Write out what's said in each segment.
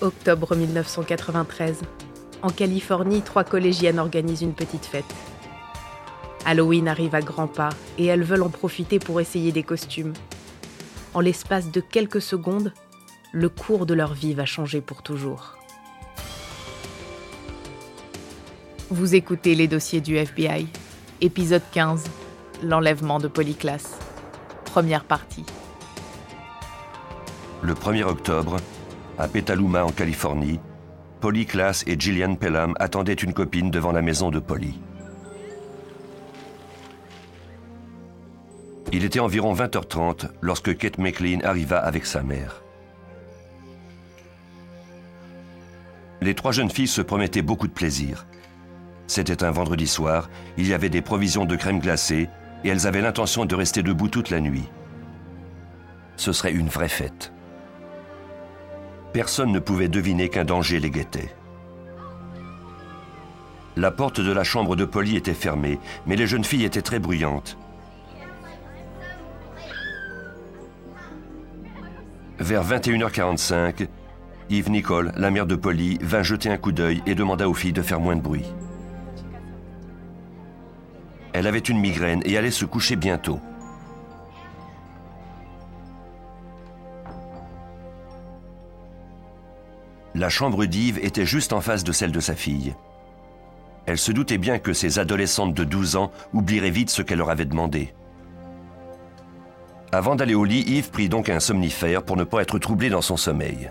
Octobre 1993. En Californie, trois collégiennes organisent une petite fête. Halloween arrive à grands pas et elles veulent en profiter pour essayer des costumes. En l'espace de quelques secondes, le cours de leur vie va changer pour toujours. Vous écoutez les dossiers du FBI. Épisode 15. L'enlèvement de Polyclass. Première partie. Le 1er octobre, à Petaluma en Californie, Polly Class et Gillian Pelham attendaient une copine devant la maison de Polly. Il était environ 20h30 lorsque Kate McLean arriva avec sa mère. Les trois jeunes filles se promettaient beaucoup de plaisir. C'était un vendredi soir, il y avait des provisions de crème glacée et elles avaient l'intention de rester debout toute la nuit. Ce serait une vraie fête personne ne pouvait deviner qu'un danger les guettait. La porte de la chambre de Polly était fermée, mais les jeunes filles étaient très bruyantes. Vers 21h45, Yves Nicole, la mère de Polly, vint jeter un coup d'œil et demanda aux filles de faire moins de bruit. Elle avait une migraine et allait se coucher bientôt. La chambre d'Yves était juste en face de celle de sa fille. Elle se doutait bien que ces adolescentes de 12 ans oublieraient vite ce qu'elle leur avait demandé. Avant d'aller au lit, Yves prit donc un somnifère pour ne pas être troublé dans son sommeil.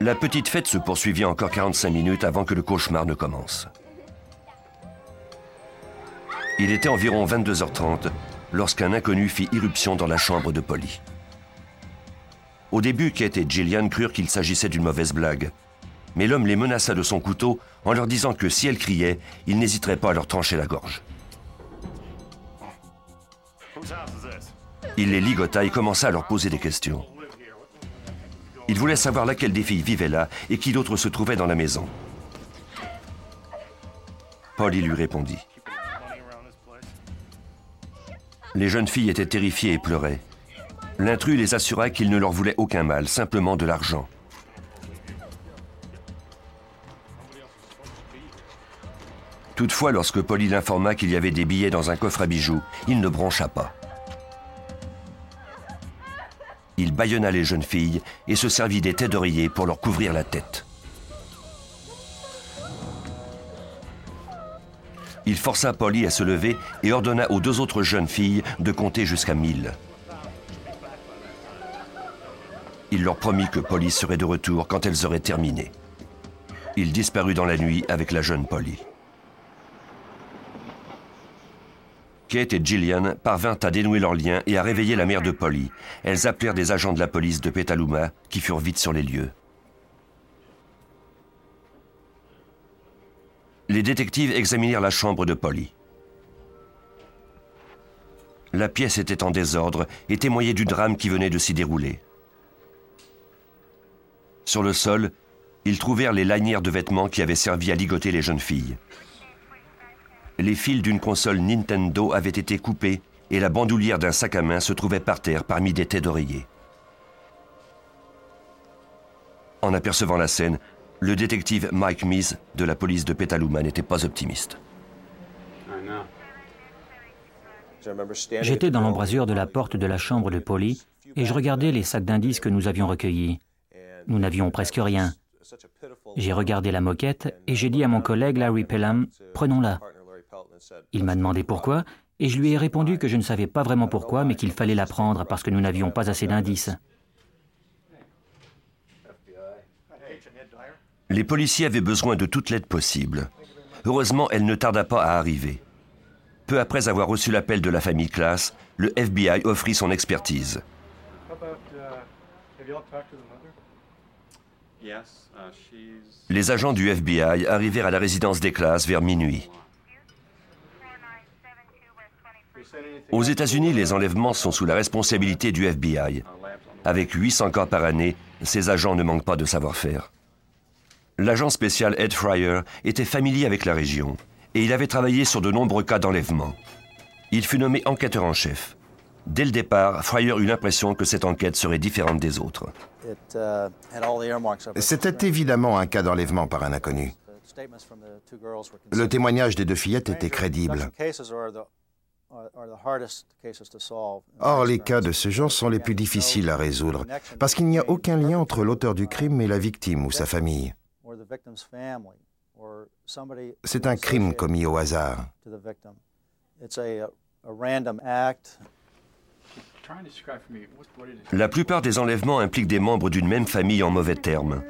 La petite fête se poursuivit encore 45 minutes avant que le cauchemar ne commence. Il était environ 22h30 lorsqu'un inconnu fit irruption dans la chambre de Polly. Au début, Kate et Gillian crurent qu'il s'agissait d'une mauvaise blague. Mais l'homme les menaça de son couteau en leur disant que si elles criaient, il n'hésiterait pas à leur trancher la gorge. Il les ligota et commença à leur poser des questions. Il voulait savoir laquelle des filles vivait là et qui d'autre se trouvait dans la maison. Polly lui répondit. Les jeunes filles étaient terrifiées et pleuraient. L'intrus les assura qu'il ne leur voulait aucun mal, simplement de l'argent. Toutefois, lorsque Polly l'informa qu'il y avait des billets dans un coffre à bijoux, il ne broncha pas. Il bâillonna les jeunes filles et se servit des têtes d'oreiller pour leur couvrir la tête. Il força Polly à se lever et ordonna aux deux autres jeunes filles de compter jusqu'à mille. Il leur promit que Polly serait de retour quand elles auraient terminé. Il disparut dans la nuit avec la jeune Polly. Kate et Gillian parvinrent à dénouer leurs liens et à réveiller la mère de Polly. Elles appelèrent des agents de la police de Petaluma qui furent vite sur les lieux. Les détectives examinèrent la chambre de Polly. La pièce était en désordre et témoignait du drame qui venait de s'y dérouler. Sur le sol, ils trouvèrent les lanières de vêtements qui avaient servi à ligoter les jeunes filles. Les fils d'une console Nintendo avaient été coupés et la bandoulière d'un sac à main se trouvait par terre parmi des têtes d'oreiller. En apercevant la scène, le détective Mike Meese de la police de Petaluma n'était pas optimiste. J'étais dans l'embrasure de la porte de la chambre de Polly et je regardais les sacs d'indices que nous avions recueillis. Nous n'avions presque rien. J'ai regardé la moquette et j'ai dit à mon collègue Larry Pelham, prenons-la. Il m'a demandé pourquoi et je lui ai répondu que je ne savais pas vraiment pourquoi, mais qu'il fallait la prendre parce que nous n'avions pas assez d'indices. Les policiers avaient besoin de toute l'aide possible. Heureusement, elle ne tarda pas à arriver. Peu après avoir reçu l'appel de la famille Class, le FBI offrit son expertise. Uh, Les agents du FBI arrivèrent à la résidence des classes vers minuit. Aux États-Unis, les enlèvements sont sous la responsabilité du FBI. Avec 800 cas par année, ces agents ne manquent pas de savoir-faire. L'agent spécial Ed Fryer était familier avec la région et il avait travaillé sur de nombreux cas d'enlèvement. Il fut nommé enquêteur en chef. Dès le départ, Fryer eut l'impression que cette enquête serait différente des autres. C'était évidemment un cas d'enlèvement par un inconnu. Le témoignage des deux fillettes était crédible. Or, les cas de ce genre sont les plus difficiles à résoudre, parce qu'il n'y a aucun lien entre l'auteur du crime et la victime ou sa famille. C'est un crime commis au hasard. La plupart des enlèvements impliquent des membres d'une même famille en mauvais termes.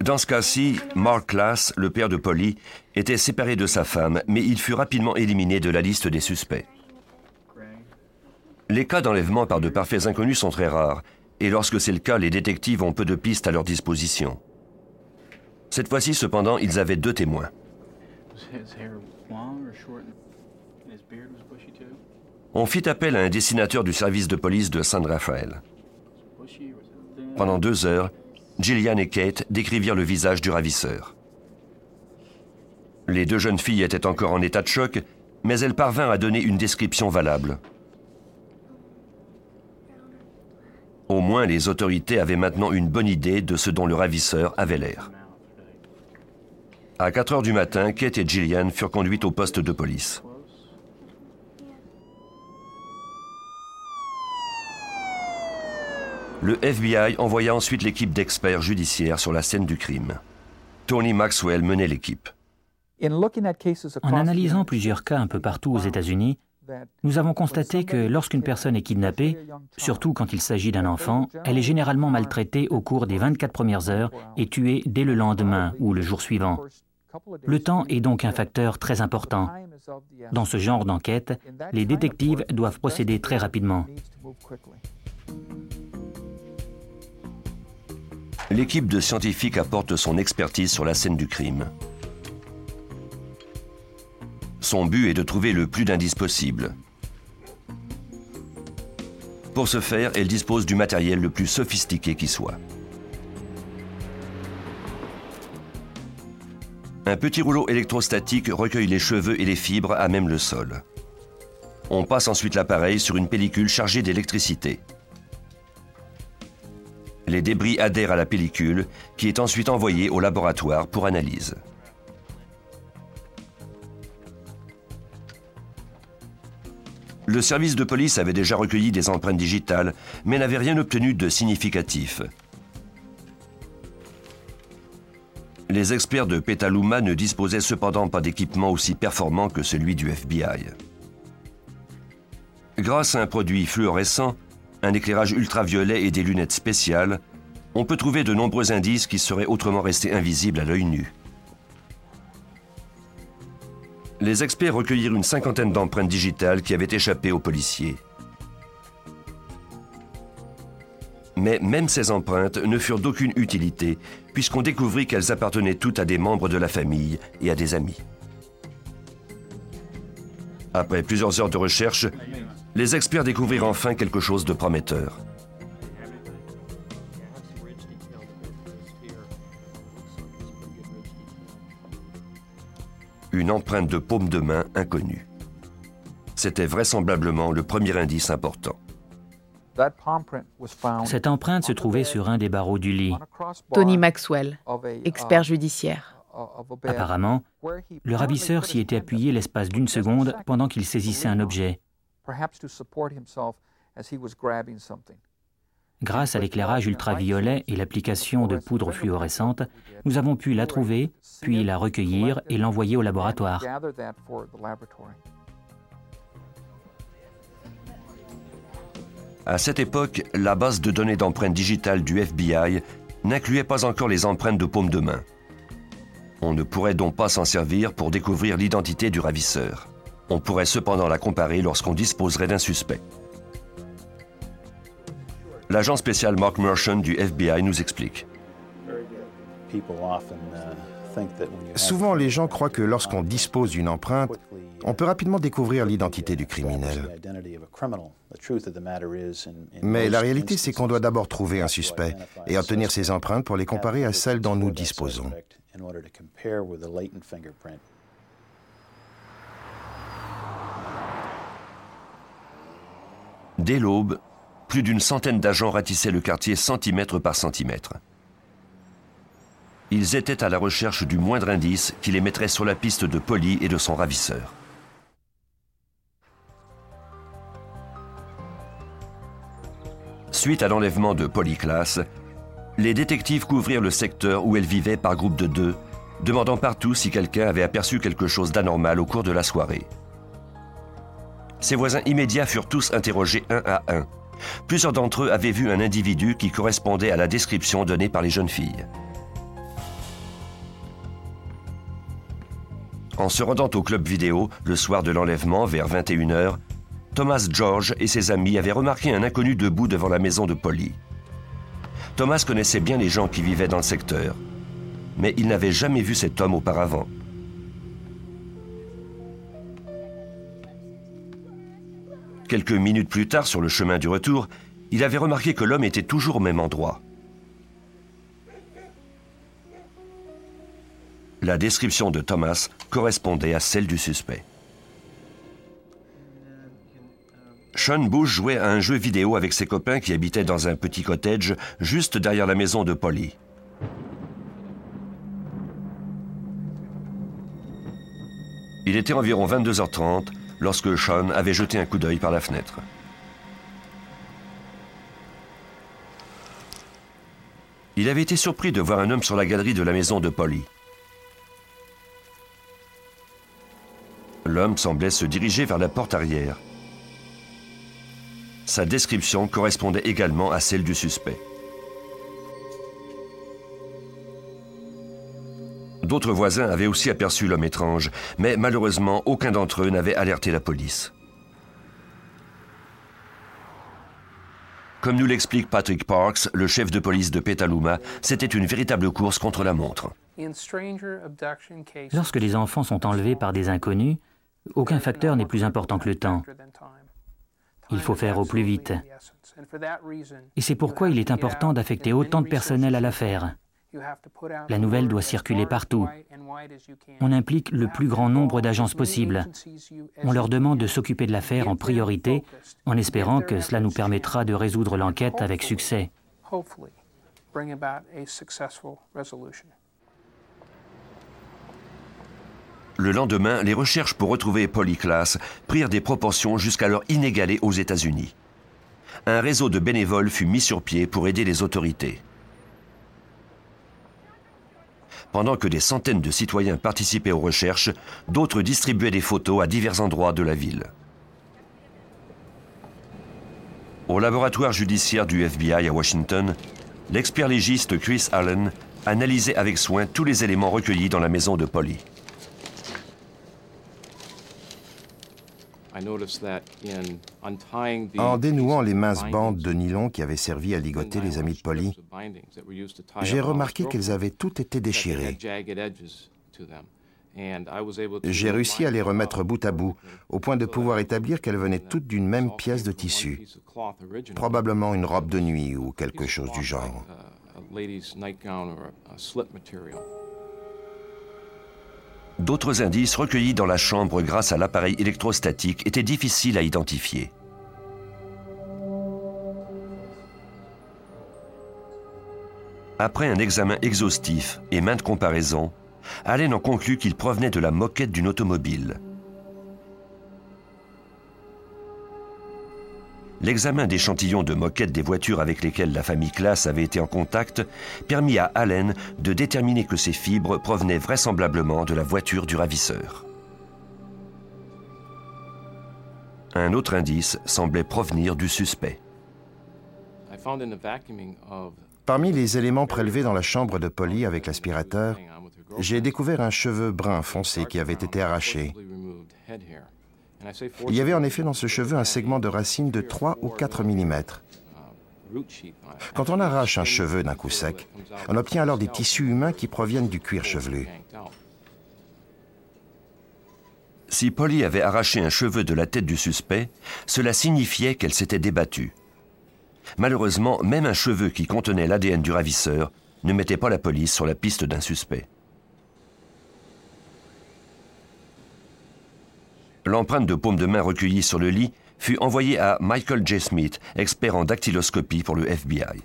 Dans ce cas-ci, Mark Class, le père de Polly, était séparé de sa femme, mais il fut rapidement éliminé de la liste des suspects. Les cas d'enlèvement par de parfaits inconnus sont très rares, et lorsque c'est le cas, les détectives ont peu de pistes à leur disposition. Cette fois-ci, cependant, ils avaient deux témoins. On fit appel à un dessinateur du service de police de San Rafael. Pendant deux heures, Gillian et Kate décrivirent le visage du ravisseur. Les deux jeunes filles étaient encore en état de choc, mais elles parvinrent à donner une description valable. Au moins, les autorités avaient maintenant une bonne idée de ce dont le ravisseur avait l'air. À 4 heures du matin, Kate et Gillian furent conduites au poste de police. Le FBI envoya ensuite l'équipe d'experts judiciaires sur la scène du crime. Tony Maxwell menait l'équipe. En analysant plusieurs cas un peu partout aux États-Unis, nous avons constaté que lorsqu'une personne est kidnappée, surtout quand il s'agit d'un enfant, elle est généralement maltraitée au cours des 24 premières heures et tuée dès le lendemain ou le jour suivant. Le temps est donc un facteur très important. Dans ce genre d'enquête, les détectives doivent procéder très rapidement. L'équipe de scientifiques apporte son expertise sur la scène du crime. Son but est de trouver le plus d'indices possible. Pour ce faire, elle dispose du matériel le plus sophistiqué qui soit. Un petit rouleau électrostatique recueille les cheveux et les fibres à même le sol. On passe ensuite l'appareil sur une pellicule chargée d'électricité. Les débris adhèrent à la pellicule qui est ensuite envoyée au laboratoire pour analyse. Le service de police avait déjà recueilli des empreintes digitales, mais n'avait rien obtenu de significatif. Les experts de Petaluma ne disposaient cependant pas d'équipement aussi performant que celui du FBI. Grâce à un produit fluorescent, un éclairage ultraviolet et des lunettes spéciales, on peut trouver de nombreux indices qui seraient autrement restés invisibles à l'œil nu. Les experts recueillirent une cinquantaine d'empreintes digitales qui avaient échappé aux policiers. Mais même ces empreintes ne furent d'aucune utilité, puisqu'on découvrit qu'elles appartenaient toutes à des membres de la famille et à des amis. Après plusieurs heures de recherche, les experts découvrirent enfin quelque chose de prometteur. Une empreinte de paume de main inconnue. C'était vraisemblablement le premier indice important. Cette empreinte se trouvait sur un des barreaux du lit. Tony Maxwell, expert judiciaire. Apparemment, le ravisseur s'y était appuyé l'espace d'une seconde pendant qu'il saisissait un objet. Grâce à l'éclairage ultraviolet et l'application de poudre fluorescente, nous avons pu la trouver, puis la recueillir et l'envoyer au laboratoire. À cette époque, la base de données d'empreintes digitales du FBI n'incluait pas encore les empreintes de paume de main. On ne pourrait donc pas s'en servir pour découvrir l'identité du ravisseur. On pourrait cependant la comparer lorsqu'on disposerait d'un suspect. L'agent spécial Mark Mershon du FBI nous explique. Souvent, les gens croient que lorsqu'on dispose d'une empreinte, on peut rapidement découvrir l'identité du criminel. Mais la réalité, c'est qu'on doit d'abord trouver un suspect et obtenir ses empreintes pour les comparer à celles dont nous disposons. Dès l'aube, plus d'une centaine d'agents ratissaient le quartier centimètre par centimètre. Ils étaient à la recherche du moindre indice qui les mettrait sur la piste de Polly et de son ravisseur. Suite à l'enlèvement de Polly Class, les détectives couvrirent le secteur où elle vivait par groupe de deux, demandant partout si quelqu'un avait aperçu quelque chose d'anormal au cours de la soirée. Ses voisins immédiats furent tous interrogés un à un. Plusieurs d'entre eux avaient vu un individu qui correspondait à la description donnée par les jeunes filles. En se rendant au club vidéo le soir de l'enlèvement vers 21h, Thomas George et ses amis avaient remarqué un inconnu debout devant la maison de Polly. Thomas connaissait bien les gens qui vivaient dans le secteur, mais il n'avait jamais vu cet homme auparavant. Quelques minutes plus tard, sur le chemin du retour, il avait remarqué que l'homme était toujours au même endroit. La description de Thomas correspondait à celle du suspect. Sean Bush jouait à un jeu vidéo avec ses copains qui habitaient dans un petit cottage juste derrière la maison de Polly. Il était environ 22h30 lorsque Sean avait jeté un coup d'œil par la fenêtre. Il avait été surpris de voir un homme sur la galerie de la maison de Polly. L'homme semblait se diriger vers la porte arrière. Sa description correspondait également à celle du suspect. D'autres voisins avaient aussi aperçu l'homme étrange, mais malheureusement, aucun d'entre eux n'avait alerté la police. Comme nous l'explique Patrick Parks, le chef de police de Petaluma, c'était une véritable course contre la montre. Lorsque les enfants sont enlevés par des inconnus, aucun facteur n'est plus important que le temps. Il faut faire au plus vite. Et c'est pourquoi il est important d'affecter autant de personnel à l'affaire. La nouvelle doit circuler partout. On implique le plus grand nombre d'agences possible. On leur demande de s'occuper de l'affaire en priorité, en espérant que cela nous permettra de résoudre l'enquête avec succès. Le lendemain, les recherches pour retrouver Polyclass prirent des proportions jusqu'alors inégalées aux États-Unis. Un réseau de bénévoles fut mis sur pied pour aider les autorités. Pendant que des centaines de citoyens participaient aux recherches, d'autres distribuaient des photos à divers endroits de la ville. Au laboratoire judiciaire du FBI à Washington, l'expert légiste Chris Allen analysait avec soin tous les éléments recueillis dans la maison de Polly. En dénouant les minces bandes de nylon qui avaient servi à ligoter les amis de Polly, j'ai remarqué qu'elles avaient toutes été déchirées. J'ai réussi à les remettre bout à bout, au point de pouvoir établir qu'elles venaient toutes d'une même pièce de tissu, probablement une robe de nuit ou quelque chose du genre. D'autres indices recueillis dans la chambre grâce à l'appareil électrostatique étaient difficiles à identifier. Après un examen exhaustif et maintes comparaisons, Allen en conclut qu'il provenait de la moquette d'une automobile. L'examen d'échantillons de moquettes des voitures avec lesquelles la famille Classe avait été en contact permit à Allen de déterminer que ces fibres provenaient vraisemblablement de la voiture du ravisseur. Un autre indice semblait provenir du suspect. Parmi les éléments prélevés dans la chambre de Polly avec l'aspirateur, j'ai découvert un cheveu brun foncé qui avait été arraché. Il y avait en effet dans ce cheveu un segment de racine de 3 ou 4 mm. Quand on arrache un cheveu d'un coup sec, on obtient alors des tissus humains qui proviennent du cuir chevelu. Si Polly avait arraché un cheveu de la tête du suspect, cela signifiait qu'elle s'était débattue. Malheureusement, même un cheveu qui contenait l'ADN du ravisseur ne mettait pas la police sur la piste d'un suspect. L'empreinte de paume de main recueillie sur le lit fut envoyé à Michael J. Smith, expert en dactyloscopie pour le FBI.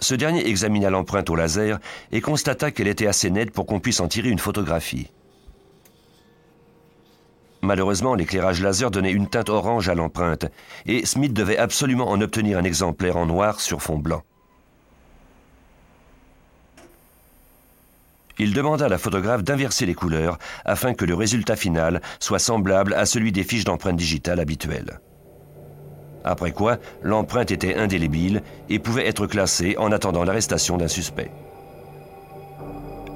Ce dernier examina l'empreinte au laser et constata qu'elle était assez nette pour qu'on puisse en tirer une photographie. Malheureusement, l'éclairage laser donnait une teinte orange à l'empreinte, et Smith devait absolument en obtenir un exemplaire en noir sur fond blanc. Il demanda à la photographe d'inverser les couleurs afin que le résultat final soit semblable à celui des fiches d'empreinte digitale habituelles. Après quoi, l'empreinte était indélébile et pouvait être classée en attendant l'arrestation d'un suspect.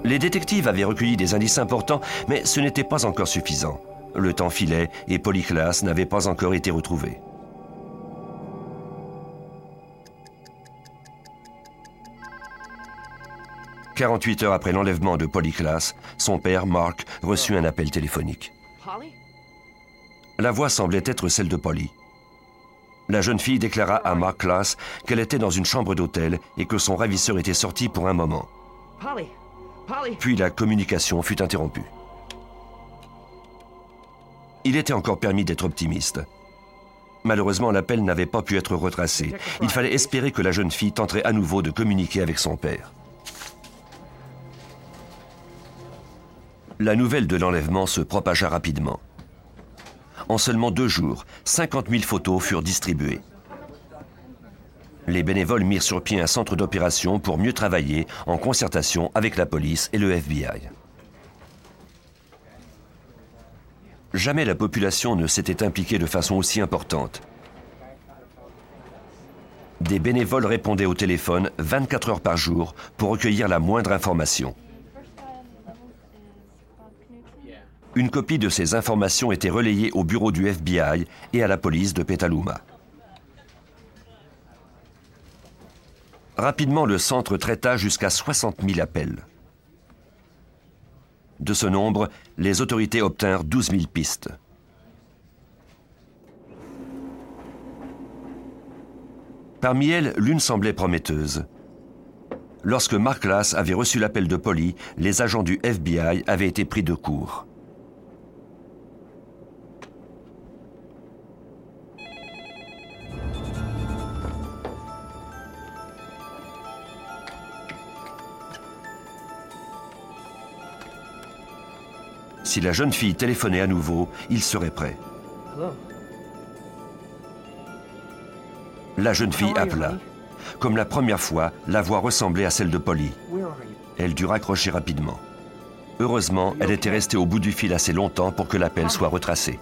Les détectives avaient recueilli des indices importants, mais ce n'était pas encore suffisant. Le temps filait et Polyclas n'avait pas encore été retrouvé. « 48 heures après l'enlèvement de Polyclas, son père, Mark, reçut un appel téléphonique. La voix semblait être celle de Polly. La jeune fille déclara à Mark Class qu'elle était dans une chambre d'hôtel et que son ravisseur était sorti pour un moment. Puis la communication fut interrompue. Il était encore permis d'être optimiste. Malheureusement, l'appel n'avait pas pu être retracé. Il fallait espérer que la jeune fille tenterait à nouveau de communiquer avec son père. La nouvelle de l'enlèvement se propagea rapidement. En seulement deux jours, 50 000 photos furent distribuées. Les bénévoles mirent sur pied un centre d'opération pour mieux travailler en concertation avec la police et le FBI. Jamais la population ne s'était impliquée de façon aussi importante. Des bénévoles répondaient au téléphone 24 heures par jour pour recueillir la moindre information. Une copie de ces informations était relayée au bureau du FBI et à la police de Petaluma. Rapidement, le centre traita jusqu'à 60 000 appels. De ce nombre, les autorités obtinrent 12 000 pistes. Parmi elles, l'une semblait prometteuse. Lorsque Mark Lass avait reçu l'appel de Polly, les agents du FBI avaient été pris de court. Si la jeune fille téléphonait à nouveau, il serait prêt. La jeune fille appela. Comme la première fois, la voix ressemblait à celle de Polly. Elle dut raccrocher rapidement. Heureusement, elle était restée au bout du fil assez longtemps pour que l'appel soit retracé.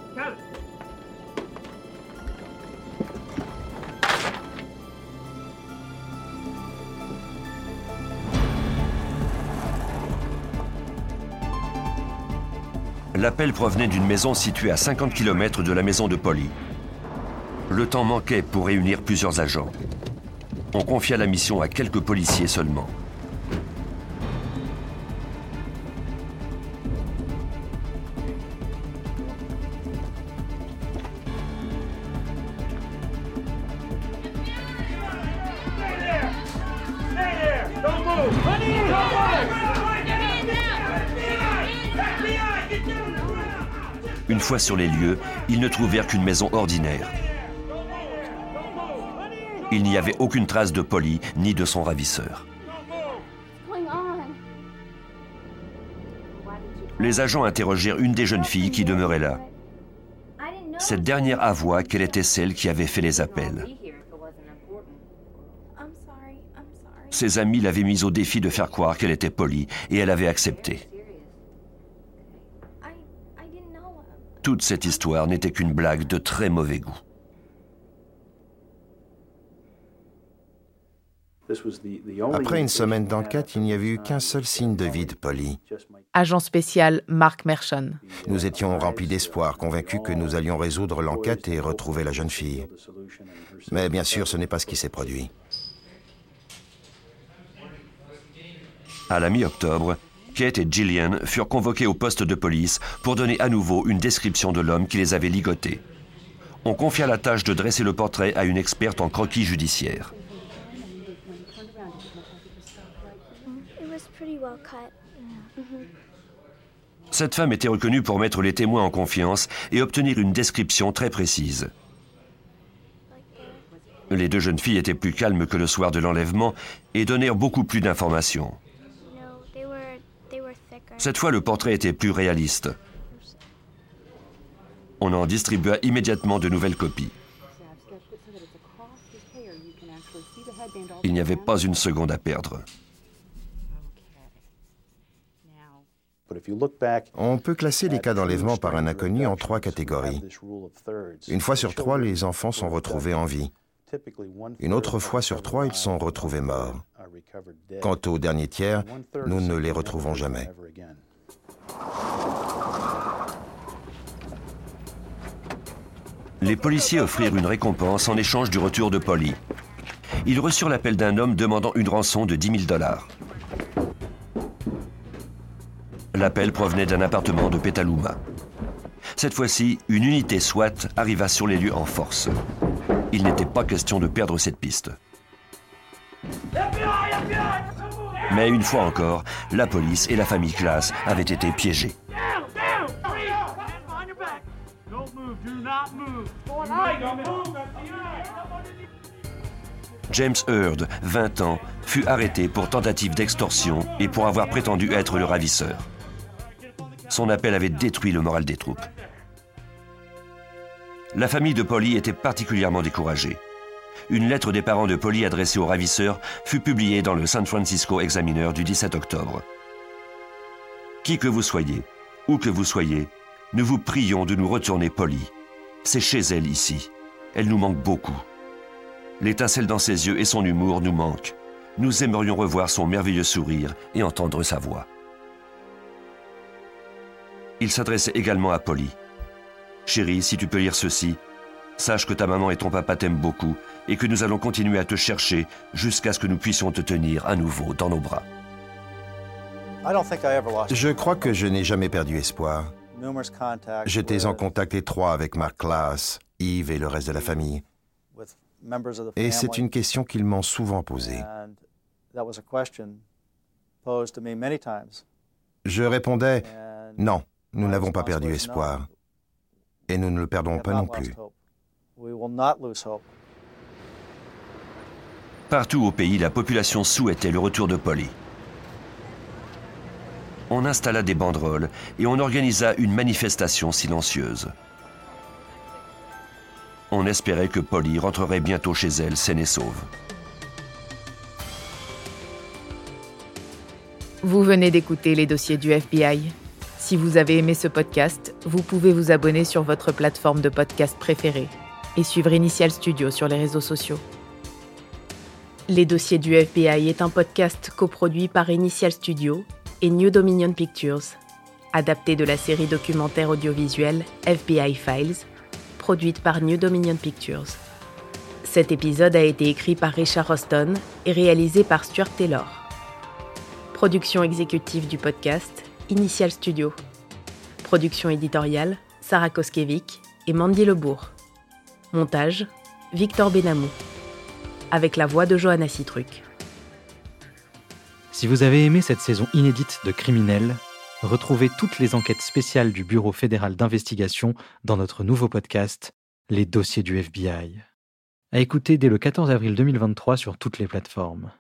L'appel provenait d'une maison située à 50 km de la maison de Polly. Le temps manquait pour réunir plusieurs agents. On confia la mission à quelques policiers seulement. Une fois sur les lieux, ils ne trouvèrent qu'une maison ordinaire. Il n'y avait aucune trace de Polly ni de son ravisseur. Les agents interrogèrent une des jeunes filles qui demeurait là. Cette dernière avoua qu'elle était celle qui avait fait les appels. Ses amis l'avaient mise au défi de faire croire qu'elle était Polly et elle avait accepté. Toute cette histoire n'était qu'une blague de très mauvais goût. Après une semaine d'enquête, il n'y avait eu qu'un seul signe de vie de Polly. Agent spécial Mark Mershon. Nous étions remplis d'espoir, convaincus que nous allions résoudre l'enquête et retrouver la jeune fille. Mais bien sûr, ce n'est pas ce qui s'est produit. À la mi-octobre, Kate et Gillian furent convoqués au poste de police pour donner à nouveau une description de l'homme qui les avait ligotés. On confia la tâche de dresser le portrait à une experte en croquis judiciaire. Cette femme était reconnue pour mettre les témoins en confiance et obtenir une description très précise. Les deux jeunes filles étaient plus calmes que le soir de l'enlèvement et donnèrent beaucoup plus d'informations. Cette fois, le portrait était plus réaliste. On en distribua immédiatement de nouvelles copies. Il n'y avait pas une seconde à perdre. On peut classer les cas d'enlèvement par un inconnu en trois catégories. Une fois sur trois, les enfants sont retrouvés en vie. Une autre fois sur trois, ils sont retrouvés morts. Quant au dernier tiers, nous ne les retrouvons jamais. Les policiers offrirent une récompense en échange du retour de Polly. Ils reçurent l'appel d'un homme demandant une rançon de 10 000 dollars. L'appel provenait d'un appartement de Petaluma. Cette fois-ci, une unité SWAT arriva sur les lieux en force. Il n'était pas question de perdre cette piste. Mais une fois encore, la police et la famille Class avaient été piégés. James Heard, 20 ans, fut arrêté pour tentative d'extorsion et pour avoir prétendu être le ravisseur. Son appel avait détruit le moral des troupes. La famille de Polly était particulièrement découragée. Une lettre des parents de Polly adressée au ravisseur fut publiée dans le San Francisco Examiner du 17 octobre. Qui que vous soyez, où que vous soyez, nous vous prions de nous retourner Polly. C'est chez elle ici. Elle nous manque beaucoup. L'étincelle dans ses yeux et son humour nous manquent. Nous aimerions revoir son merveilleux sourire et entendre sa voix. Il s'adressait également à Polly. Chérie, si tu peux lire ceci, sache que ta maman et ton papa t'aiment beaucoup et que nous allons continuer à te chercher jusqu'à ce que nous puissions te tenir à nouveau dans nos bras. Je crois que je n'ai jamais perdu espoir. J'étais en contact étroit avec Mark Class, Yves et le reste de la famille. Et c'est une question qu'ils m'ont souvent posée. Je répondais, non, nous n'avons pas perdu espoir. Et nous ne le perdrons pas non plus. Partout au pays, la population souhaitait le retour de Polly. On installa des banderoles et on organisa une manifestation silencieuse. On espérait que Polly rentrerait bientôt chez elle saine et sauve. Vous venez d'écouter les dossiers du FBI. Si vous avez aimé ce podcast, vous pouvez vous abonner sur votre plateforme de podcast préférée et suivre Initial Studio sur les réseaux sociaux. Les dossiers du FBI est un podcast coproduit par Initial Studio et New Dominion Pictures, adapté de la série documentaire audiovisuelle FBI Files, produite par New Dominion Pictures. Cet épisode a été écrit par Richard Roston et réalisé par Stuart Taylor. Production exécutive du podcast, Initial Studio. Production éditoriale, Sarah Koskiewicz et Mandy Lebourg. Montage, Victor Benamou. Avec la voix de Johanna Citruc. Si vous avez aimé cette saison inédite de Criminels, retrouvez toutes les enquêtes spéciales du Bureau fédéral d'investigation dans notre nouveau podcast, Les dossiers du FBI. À écouter dès le 14 avril 2023 sur toutes les plateformes.